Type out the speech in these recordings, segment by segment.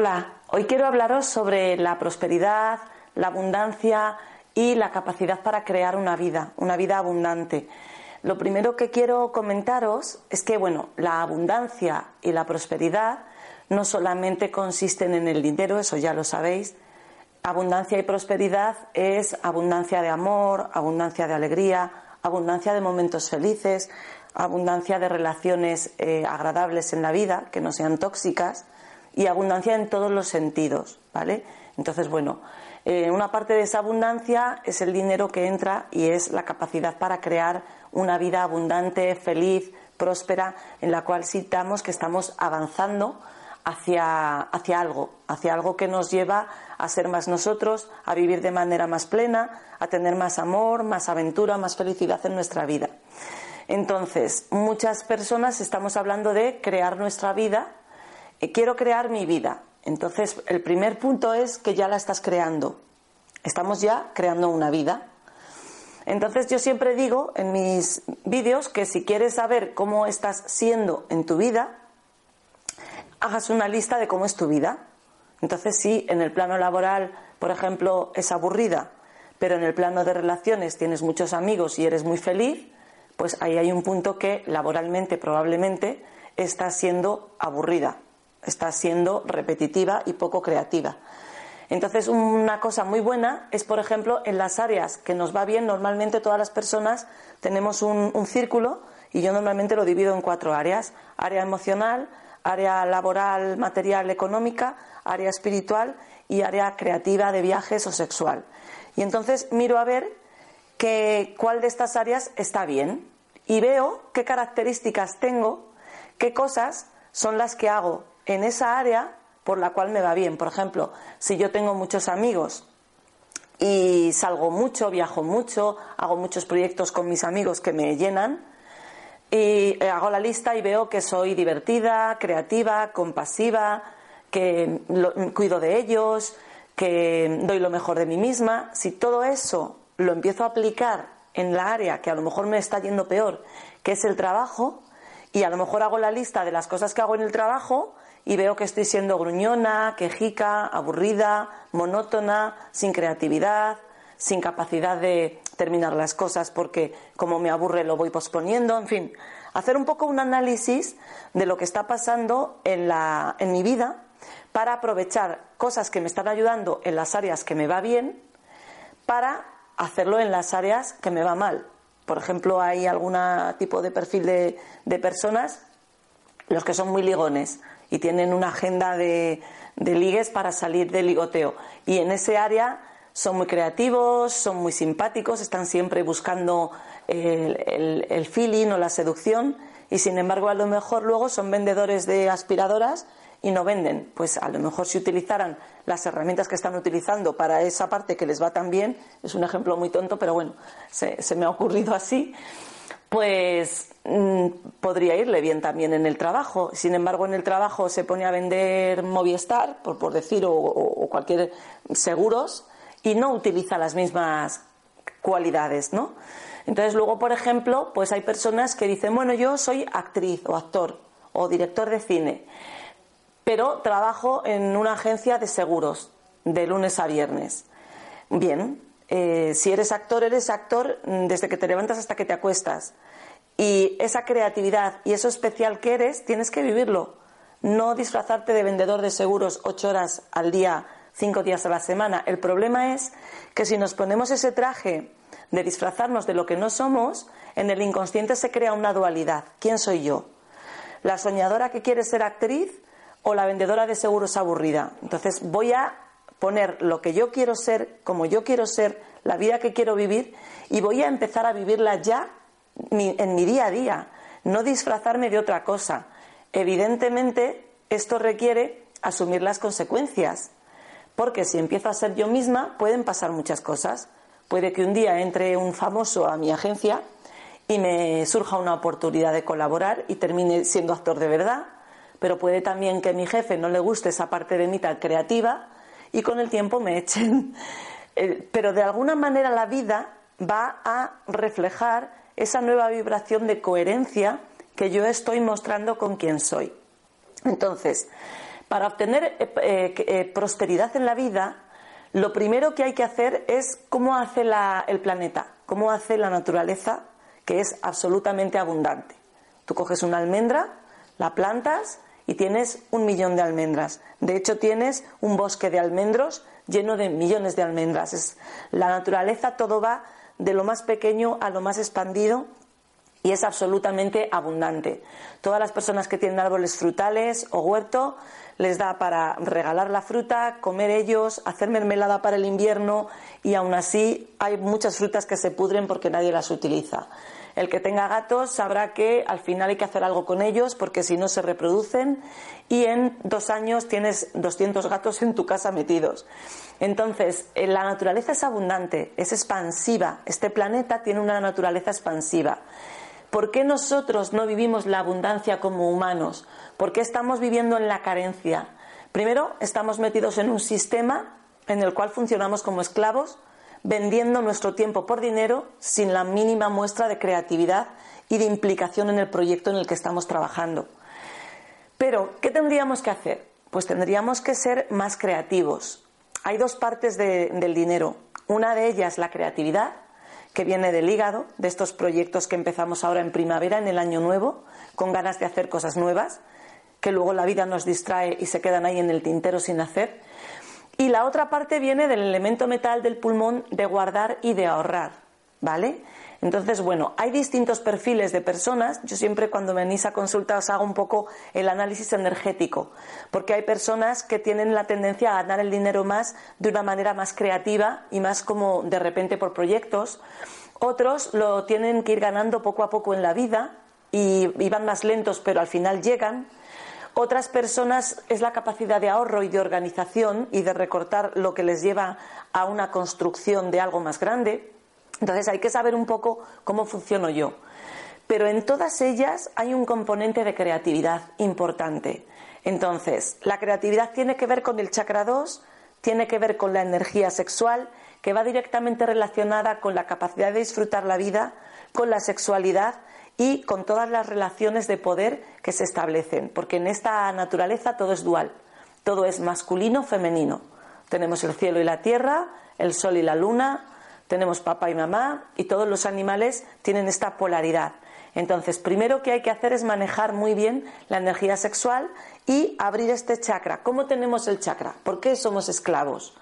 Hola, hoy quiero hablaros sobre la prosperidad, la abundancia y la capacidad para crear una vida, una vida abundante. Lo primero que quiero comentaros es que, bueno, la abundancia y la prosperidad no solamente consisten en el dinero, eso ya lo sabéis. Abundancia y prosperidad es abundancia de amor, abundancia de alegría, abundancia de momentos felices, abundancia de relaciones eh, agradables en la vida, que no sean tóxicas y abundancia en todos los sentidos, ¿vale? Entonces, bueno, eh, una parte de esa abundancia es el dinero que entra y es la capacidad para crear una vida abundante, feliz, próspera, en la cual sintamos que estamos avanzando hacia, hacia algo, hacia algo que nos lleva a ser más nosotros, a vivir de manera más plena, a tener más amor, más aventura, más felicidad en nuestra vida. Entonces, muchas personas estamos hablando de crear nuestra vida quiero crear mi vida. Entonces, el primer punto es que ya la estás creando. Estamos ya creando una vida. Entonces, yo siempre digo en mis vídeos que si quieres saber cómo estás siendo en tu vida, hagas una lista de cómo es tu vida. Entonces, si en el plano laboral, por ejemplo, es aburrida, pero en el plano de relaciones tienes muchos amigos y eres muy feliz, pues ahí hay un punto que laboralmente probablemente estás siendo aburrida está siendo repetitiva y poco creativa. Entonces, una cosa muy buena es, por ejemplo, en las áreas que nos va bien, normalmente todas las personas tenemos un, círculo y yo normalmente lo divido en cuatro áreas. Área emocional, área laboral, material, económica, área espiritual y área creativa de viajes o sexual. Y entonces miro a ver que, cuál de estas áreas está bien y veo qué características tengo, qué cosas son las que hago en esa área por la cual me va bien. Por ejemplo, si yo tengo muchos amigos y salgo mucho, viajo mucho, hago muchos proyectos con mis amigos que me llenan, y hago la lista y veo que soy divertida, creativa, compasiva, que cuido de ellos, que doy lo mejor de mí misma. Si todo eso lo empiezo a aplicar en la área que a lo mejor me está yendo peor, que es el trabajo, y a lo mejor hago la lista de las cosas que hago en el trabajo y veo que estoy siendo gruñona, quejica, aburrida, monótona, sin creatividad, sin capacidad de terminar las cosas porque como me aburre lo voy posponiendo, en fin, hacer un poco un análisis de lo que está pasando en, la, en mi vida para aprovechar cosas que me están ayudando en las áreas que me va bien para hacerlo en las áreas que me va mal. Por ejemplo, hay algún tipo de perfil de, de personas, los que son muy ligones, y tienen una agenda de, ligues para salir del ligoteo. Y en ese área son muy creativos, son muy simpáticos, están siempre buscando el, el, feeling o la seducción y sin embargo a lo mejor luego son vendedores de aspiradoras y no venden. Pues a lo mejor si utilizaran las herramientas que están utilizando para esa parte que les va tan bien, es un ejemplo muy tonto, pero bueno, se, se me ha ocurrido así, pues mm, podría irle bien también en el trabajo. Sin embargo, en el trabajo se pone a vender Movistar, por, por decir, o, o, cualquier seguros, y no utiliza las mismas cualidades, ¿no? Entonces, luego, por ejemplo, pues hay personas que dicen, bueno, yo soy actriz o actor o director de cine, pero trabajo en una agencia de seguros de lunes a viernes. Bien, eh, si eres actor, eres actor desde que te levantas hasta que te acuestas. Y esa creatividad y eso especial que eres, tienes que vivirlo. No disfrazarte de vendedor de seguros ocho horas al día, cinco días a la semana. El problema es que si nos ponemos ese traje de disfrazarnos de lo que no somos, en el inconsciente se crea una dualidad. ¿Quién soy yo? ¿La soñadora que quiere ser actriz o la vendedora de seguros aburrida? Entonces voy a poner lo que yo quiero ser, como yo quiero ser, la vida que quiero vivir y voy a empezar a vivirla ya en mi día a día, no disfrazarme de otra cosa. Evidentemente, esto requiere asumir las consecuencias, porque si empiezo a ser yo misma, pueden pasar muchas cosas. Puede que un día entre un famoso a mi agencia y me surja una oportunidad de colaborar y termine siendo actor de verdad, pero puede también que mi jefe no le guste esa parte de mí tan creativa y con el tiempo me echen. Eh, pero de alguna manera la vida va a reflejar esa nueva vibración de coherencia que yo estoy mostrando con quien soy. Entonces, Para obtener eh, prosperidad en la vida, lo primero que hay que hacer es cómo hace el planeta, cómo hace la naturaleza, que es absolutamente abundante. Tú coges una almendra, la plantas y tienes un millón de almendras. De hecho, tienes un bosque de almendros lleno de millones de almendras. La naturaleza todo va de lo más pequeño a lo más expandido y es absolutamente abundante. Todas las personas que tienen árboles frutales o huerto les da para regalar la fruta, comer ellos, hacer mermelada para el invierno y aún así hay muchas frutas que se pudren porque nadie las utiliza. El que tenga gatos sabrá que al final hay que hacer algo con ellos porque si no se reproducen y en dos años tienes 200 gatos en tu casa metidos. Entonces, eh, la naturaleza es abundante, es expansiva. Este planeta tiene una naturaleza expansiva. ¿Por qué nosotros no vivimos la abundancia como humanos? ¿Por qué estamos viviendo en la carencia? Primero, estamos metidos en un sistema en el cual funcionamos como esclavos vendiendo nuestro tiempo por dinero sin la mínima muestra de creatividad y de implicación en el proyecto en el que estamos trabajando. Pero, ¿qué tendríamos que hacer? Pues tendríamos que ser más creativos. Hay dos partes del dinero. Una de ellas, la creatividad, que viene del hígado, de estos proyectos que empezamos ahora en primavera, en el año nuevo, con ganas de hacer cosas nuevas, que luego la vida nos distrae y se quedan ahí en el tintero sin hacer. Y la otra parte viene del elemento metal del pulmón de guardar y de ahorrar, ¿vale? Entonces, bueno, hay distintos perfiles de personas. Yo siempre cuando venís a consulta os hago un poco el análisis energético, porque hay personas que tienen la tendencia a ganar el dinero más de una manera más creativa y más como de repente por proyectos. Otros lo tienen que ir ganando poco a poco en la vida y, y van más lentos, pero al final llegan. Otras personas es la capacidad de ahorro y de organización y de recortar lo que les lleva a una construcción de algo más grande. Entonces hay que saber un poco cómo funciono yo. Pero en todas ellas hay un componente de creatividad importante. Entonces, la creatividad tiene que ver con el chakra 2, tiene que ver con la energía sexual, que va directamente relacionada con la capacidad de disfrutar la vida, con la sexualidad y con todas las relaciones de poder que se establecen, porque en esta naturaleza todo es dual, todo es masculino, femenino. Tenemos el cielo y la tierra, el sol y la luna, tenemos papá y mamá y todos los animales tienen esta polaridad. Entonces, primero que hay que hacer es manejar muy bien la energía sexual y abrir este chakra. ¿Cómo tenemos el chakra? ¿Por qué somos esclavos?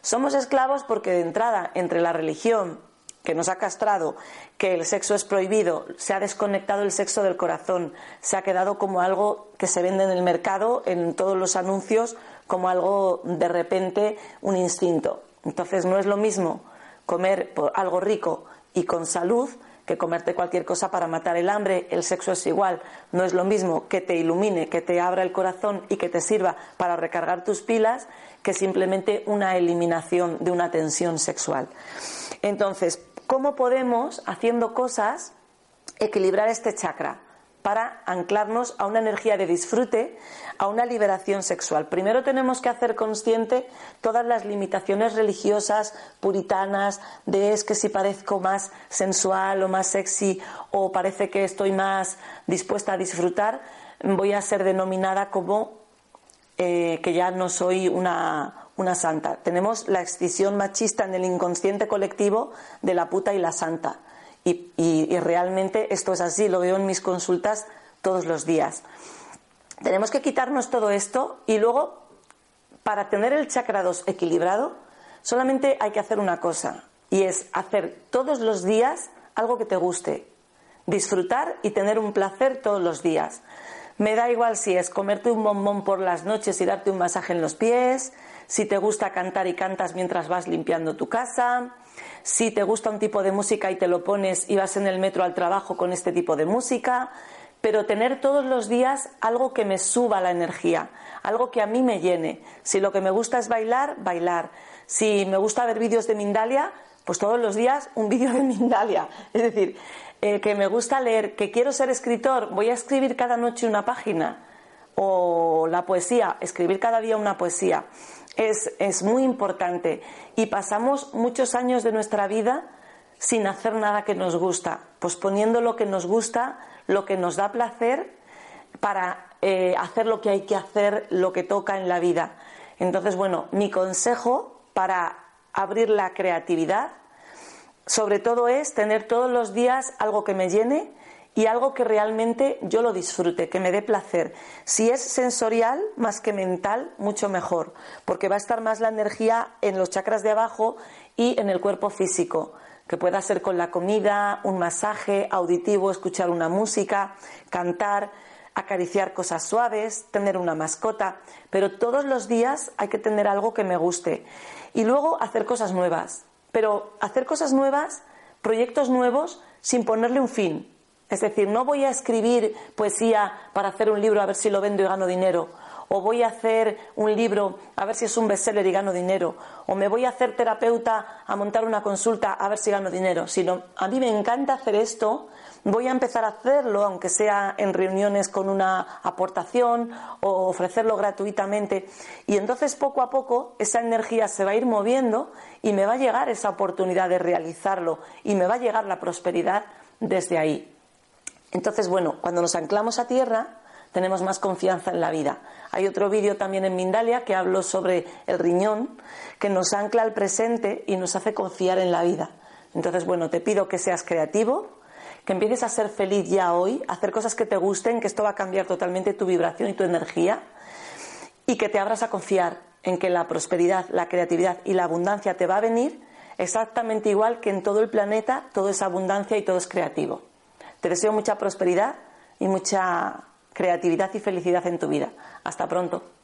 Somos esclavos porque de entrada entre la religión que nos ha castrado, que el sexo es prohibido, se ha desconectado el sexo del corazón, se ha quedado como algo que se vende en el mercado, en todos los anuncios, como algo de repente un instinto. Entonces no es lo mismo comer algo rico y con salud que comerte cualquier cosa para matar el hambre, el sexo es igual, no es lo mismo que te ilumine, que te abra el corazón y que te sirva para recargar tus pilas que simplemente una eliminación de una tensión sexual. Entonces, cómo podemos, haciendo cosas, equilibrar este chakra para anclarnos a una energía de disfrute, a una liberación sexual. Primero tenemos que hacer consciente todas las limitaciones religiosas, puritanas, de es que si parezco más sensual o más sexy o parece que estoy más dispuesta a disfrutar, voy a ser denominada como eh, que ya no soy una, una santa. Tenemos la excisión machista en el inconsciente colectivo de la puta y la santa. Y, realmente esto es así, lo veo en mis consultas todos los días. Tenemos que quitarnos todo esto y luego, para tener el chakra 2 equilibrado, solamente hay que hacer una cosa y es hacer todos los días algo que te guste, disfrutar y tener un placer todos los días. Me da igual si es comerte un bombón por las noches y darte un masaje en los pies, si te gusta cantar y cantas mientras vas limpiando tu casa, si te gusta un tipo de música y te lo pones y vas en el metro al trabajo con este tipo de música, pero tener todos los días algo que me suba la energía, algo que a mí me llene. Si lo que me gusta es bailar, bailar. Si me gusta ver vídeos de Mindalia, pues todos los días un vídeo de Mindalia. Es decir, que me gusta leer, que quiero ser escritor, voy a escribir cada noche una página. O la poesía, escribir cada día una poesía es, muy importante y pasamos muchos años de nuestra vida sin hacer nada que nos gusta, posponiendo lo que nos gusta, lo que nos da placer para eh, hacer lo que hay que hacer, lo que toca en la vida. Entonces, bueno, mi consejo para abrir la creatividad, sobre todo es tener todos los días algo que me llene y algo que realmente yo lo disfrute, que me dé placer. Si es sensorial más que mental, mucho mejor, porque va a estar más la energía en los chakras de abajo y en el cuerpo físico, que pueda ser con la comida, un masaje auditivo, escuchar una música, cantar, acariciar cosas suaves, tener una mascota, pero todos los días hay que tener algo que me guste. Y luego hacer cosas nuevas, pero hacer cosas nuevas, proyectos nuevos sin ponerle un fin, es decir, no voy a escribir poesía para hacer un libro a ver si lo vendo y gano dinero, o voy a hacer un libro a ver si es un bestseller y gano dinero, o me voy a hacer terapeuta a montar una consulta a ver si gano dinero, sino a mí me encanta hacer esto, voy a empezar a hacerlo, aunque sea en reuniones con una aportación o ofrecerlo gratuitamente, y entonces poco a poco esa energía se va a ir moviendo y me va a llegar esa oportunidad de realizarlo y me va a llegar la prosperidad desde ahí. Entonces, bueno, cuando nos anclamos a tierra, tenemos más confianza en la vida. Hay otro vídeo también en Mindalia que hablo sobre el riñón, que nos ancla al presente y nos hace confiar en la vida. Entonces, bueno, te pido que seas creativo, que empieces a ser feliz ya hoy, hacer cosas que te gusten, que esto va a cambiar totalmente tu vibración y tu energía, y que te abras a confiar en que la prosperidad, la creatividad y la abundancia te va a venir exactamente igual que en todo el planeta, todo es abundancia y todo es creativo. Te deseo mucha prosperidad y mucha creatividad y felicidad en tu vida. Hasta pronto.